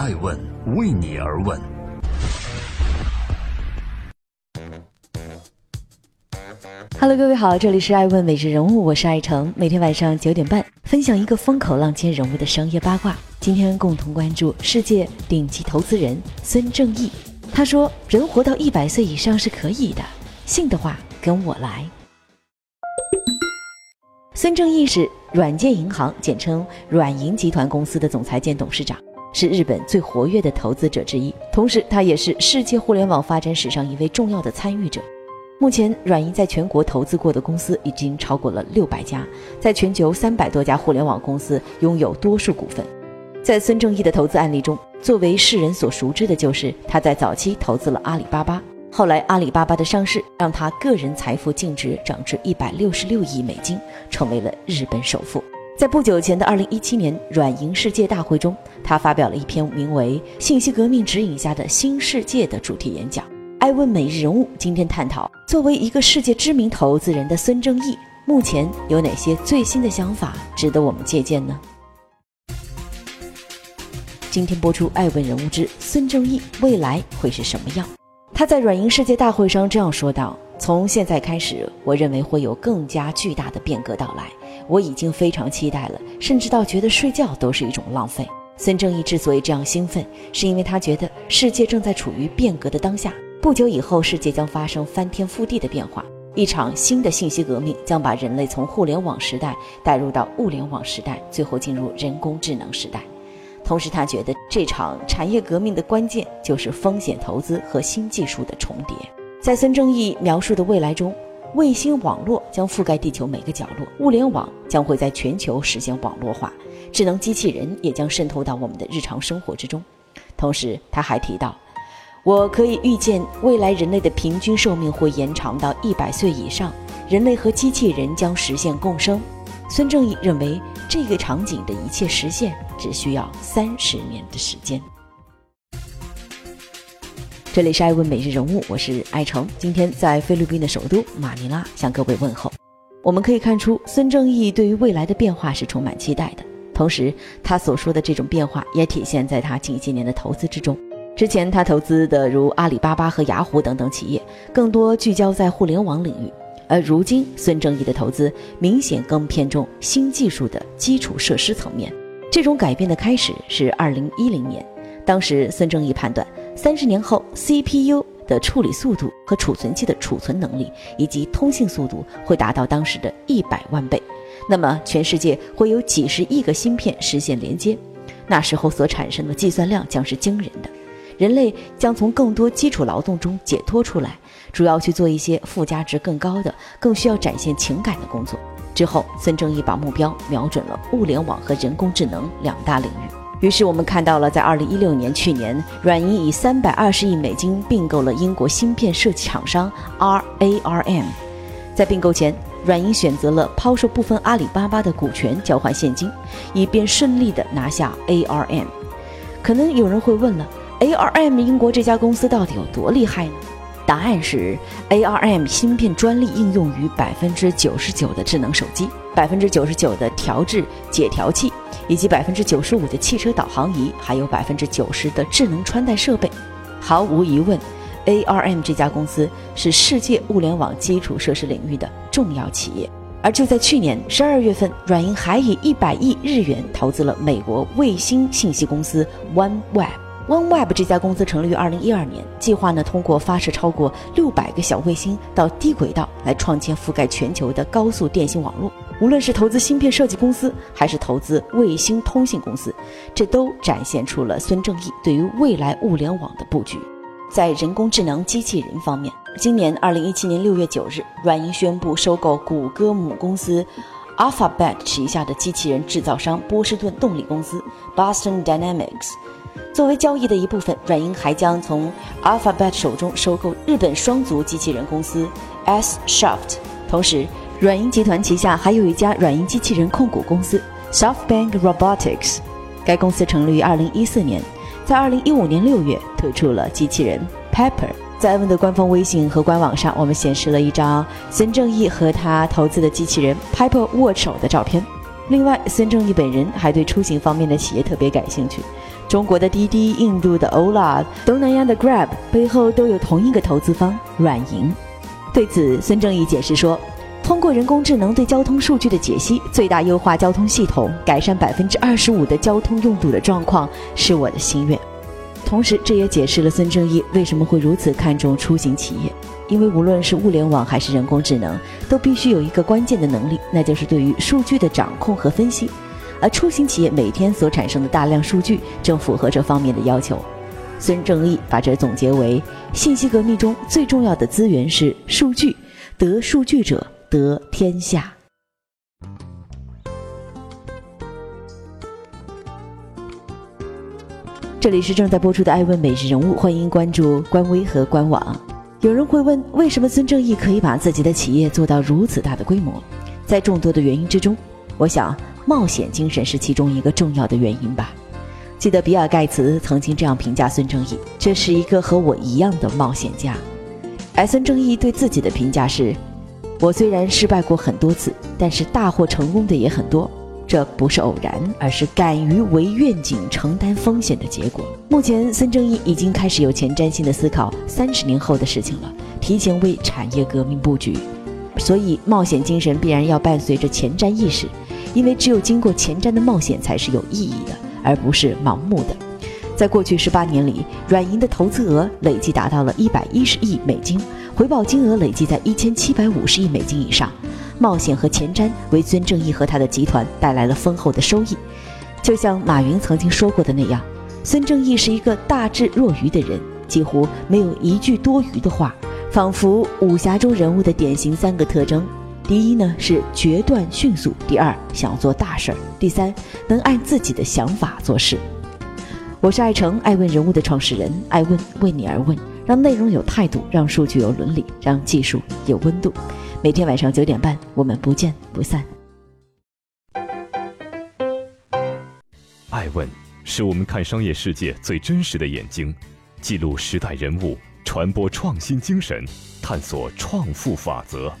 爱问为你而问。Hello，各位好，这里是爱问每日人物，我是爱成，每天晚上九点半分享一个风口浪尖人物的商业八卦。今天共同关注世界顶级投资人孙正义。他说：“人活到一百岁以上是可以的，信的话跟我来。”孙正义是软件银行（简称软银集团公司）的总裁兼董事长，是日本最活跃的投资者之一，同时他也是世界互联网发展史上一位重要的参与者。目前，软银在全国投资过的公司已经超过了六百家，在全球三百多家互联网公司拥有多数股份。在孙正义的投资案例中，作为世人所熟知的就是他在早期投资了阿里巴巴，后来阿里巴巴的上市让他个人财富净值涨至一百六十六亿美金，成为了日本首富。在不久前的二零一七年软银世界大会中，他发表了一篇名为《信息革命指引下的新世界》的主题演讲。爱问每日人物今天探讨，作为一个世界知名投资人的孙正义，目前有哪些最新的想法值得我们借鉴呢？今天播出《爱问人物之孙正义未来会是什么样》。他在软银世界大会上这样说道：“从现在开始，我认为会有更加巨大的变革到来，我已经非常期待了，甚至到觉得睡觉都是一种浪费。”孙正义之所以这样兴奋，是因为他觉得世界正在处于变革的当下。不久以后，世界将发生翻天覆地的变化，一场新的信息革命将把人类从互联网时代带入到物联网时代，最后进入人工智能时代。同时，他觉得这场产业革命的关键就是风险投资和新技术的重叠。在孙正义描述的未来中，卫星网络将覆盖地球每个角落，物联网将会在全球实现网络化，智能机器人也将渗透到我们的日常生活之中。同时，他还提到。我可以预见，未来人类的平均寿命会延长到一百岁以上，人类和机器人将实现共生。孙正义认为，这个场景的一切实现只需要三十年的时间。这里是爱问每日人物，我是爱成，今天在菲律宾的首都马尼拉向各位问候。我们可以看出，孙正义对于未来的变化是充满期待的，同时他所说的这种变化也体现在他近些年的投资之中。之前他投资的如阿里巴巴和雅虎等等企业，更多聚焦在互联网领域，而如今孙正义的投资明显更偏重新技术的基础设施层面。这种改变的开始是二零一零年，当时孙正义判断，三十年后 CPU 的处理速度和储存器的储存能力以及通信速度会达到当时的一百万倍，那么全世界会有几十亿个芯片实现连接，那时候所产生的计算量将是惊人的。人类将从更多基础劳动中解脱出来，主要去做一些附加值更高的、更需要展现情感的工作。之后，孙正义把目标瞄准了物联网和人工智能两大领域。于是，我们看到了，在二零一六年去年，软银以三百二十亿美金并购了英国芯片设计厂商 RARM。在并购前，软银选择了抛售部分阿里巴巴的股权交换现金，以便顺利地拿下 ARM。可能有人会问了。ARM 英国这家公司到底有多厉害呢？答案是，ARM 芯片专利应用于百分之九十九的智能手机、百分之九十九的调制解调器，以及百分之九十五的汽车导航仪，还有百分之九十的智能穿戴设备。毫无疑问，ARM 这家公司是世界物联网基础设施领域的重要企业。而就在去年十二月份，软银还以一百亿日元投资了美国卫星信息公司 OneWeb。OneWeb 这家公司成立于二零一二年，计划呢通过发射超过六百个小卫星到低轨道来创建覆盖全球的高速电信网络。无论是投资芯片设计公司，还是投资卫星通信公司，这都展现出了孙正义对于未来物联网的布局。在人工智能机器人方面，今年二零一七年六月九日，软银宣布收购谷歌母公司 Alphabet 旗下的机器人制造商波士顿动力公司 Boston Dynamics。作为交易的一部分，软银还将从 Alphabet 手中收购日本双足机器人公司 S Shaft。同时，软银集团旗下还有一家软银机器人控股公司 SoftBank Robotics。该公司成立于2014年，在2015年6月推出了机器人 Pepper。在 Evan 的官方微信和官网上，我们显示了一张孙正义和他投资的机器人 Pepper 握手的照片。另外，孙正义本人还对出行方面的企业特别感兴趣。中国的滴滴、印度的 Ola、东南亚的 Grab 背后都有同一个投资方软银。对此，孙正义解释说：“通过人工智能对交通数据的解析，最大优化交通系统，改善百分之二十五的交通拥堵的状况，是我的心愿。”同时，这也解释了孙正义为什么会如此看重出行企业，因为无论是物联网还是人工智能，都必须有一个关键的能力，那就是对于数据的掌控和分析。而出行企业每天所产生的大量数据，正符合这方面的要求。孙正义把这总结为：信息革命中最重要的资源是数据，得数据者得天下。这里是正在播出的《爱问每日人物》，欢迎关注官微和官网。有人会问，为什么孙正义可以把自己的企业做到如此大的规模？在众多的原因之中，我想冒险精神是其中一个重要的原因吧。记得比尔盖茨曾经这样评价孙正义：“这是一个和我一样的冒险家。”而孙正义对自己的评价是：“我虽然失败过很多次，但是大获成功的也很多。”这不是偶然，而是敢于为愿景承担风险的结果。目前，孙正义已经开始有前瞻性的思考三十年后的事情了，提前为产业革命布局。所以，冒险精神必然要伴随着前瞻意识，因为只有经过前瞻的冒险才是有意义的，而不是盲目的。在过去十八年里，软银的投资额累计达到了一百一十亿美金，回报金额累计在一千七百五十亿美金以上。冒险和前瞻为孙正义和他的集团带来了丰厚的收益，就像马云曾经说过的那样，孙正义是一个大智若愚的人，几乎没有一句多余的话，仿佛武侠中人物的典型三个特征：第一呢是决断迅速，第二想做大事儿，第三能按自己的想法做事。我是爱成爱问人物的创始人，爱问为你而问，让内容有态度，让数据有伦理，让技术有温度。每天晚上九点半，我们不见不散。爱问是我们看商业世界最真实的眼睛，记录时代人物，传播创新精神，探索创富法则。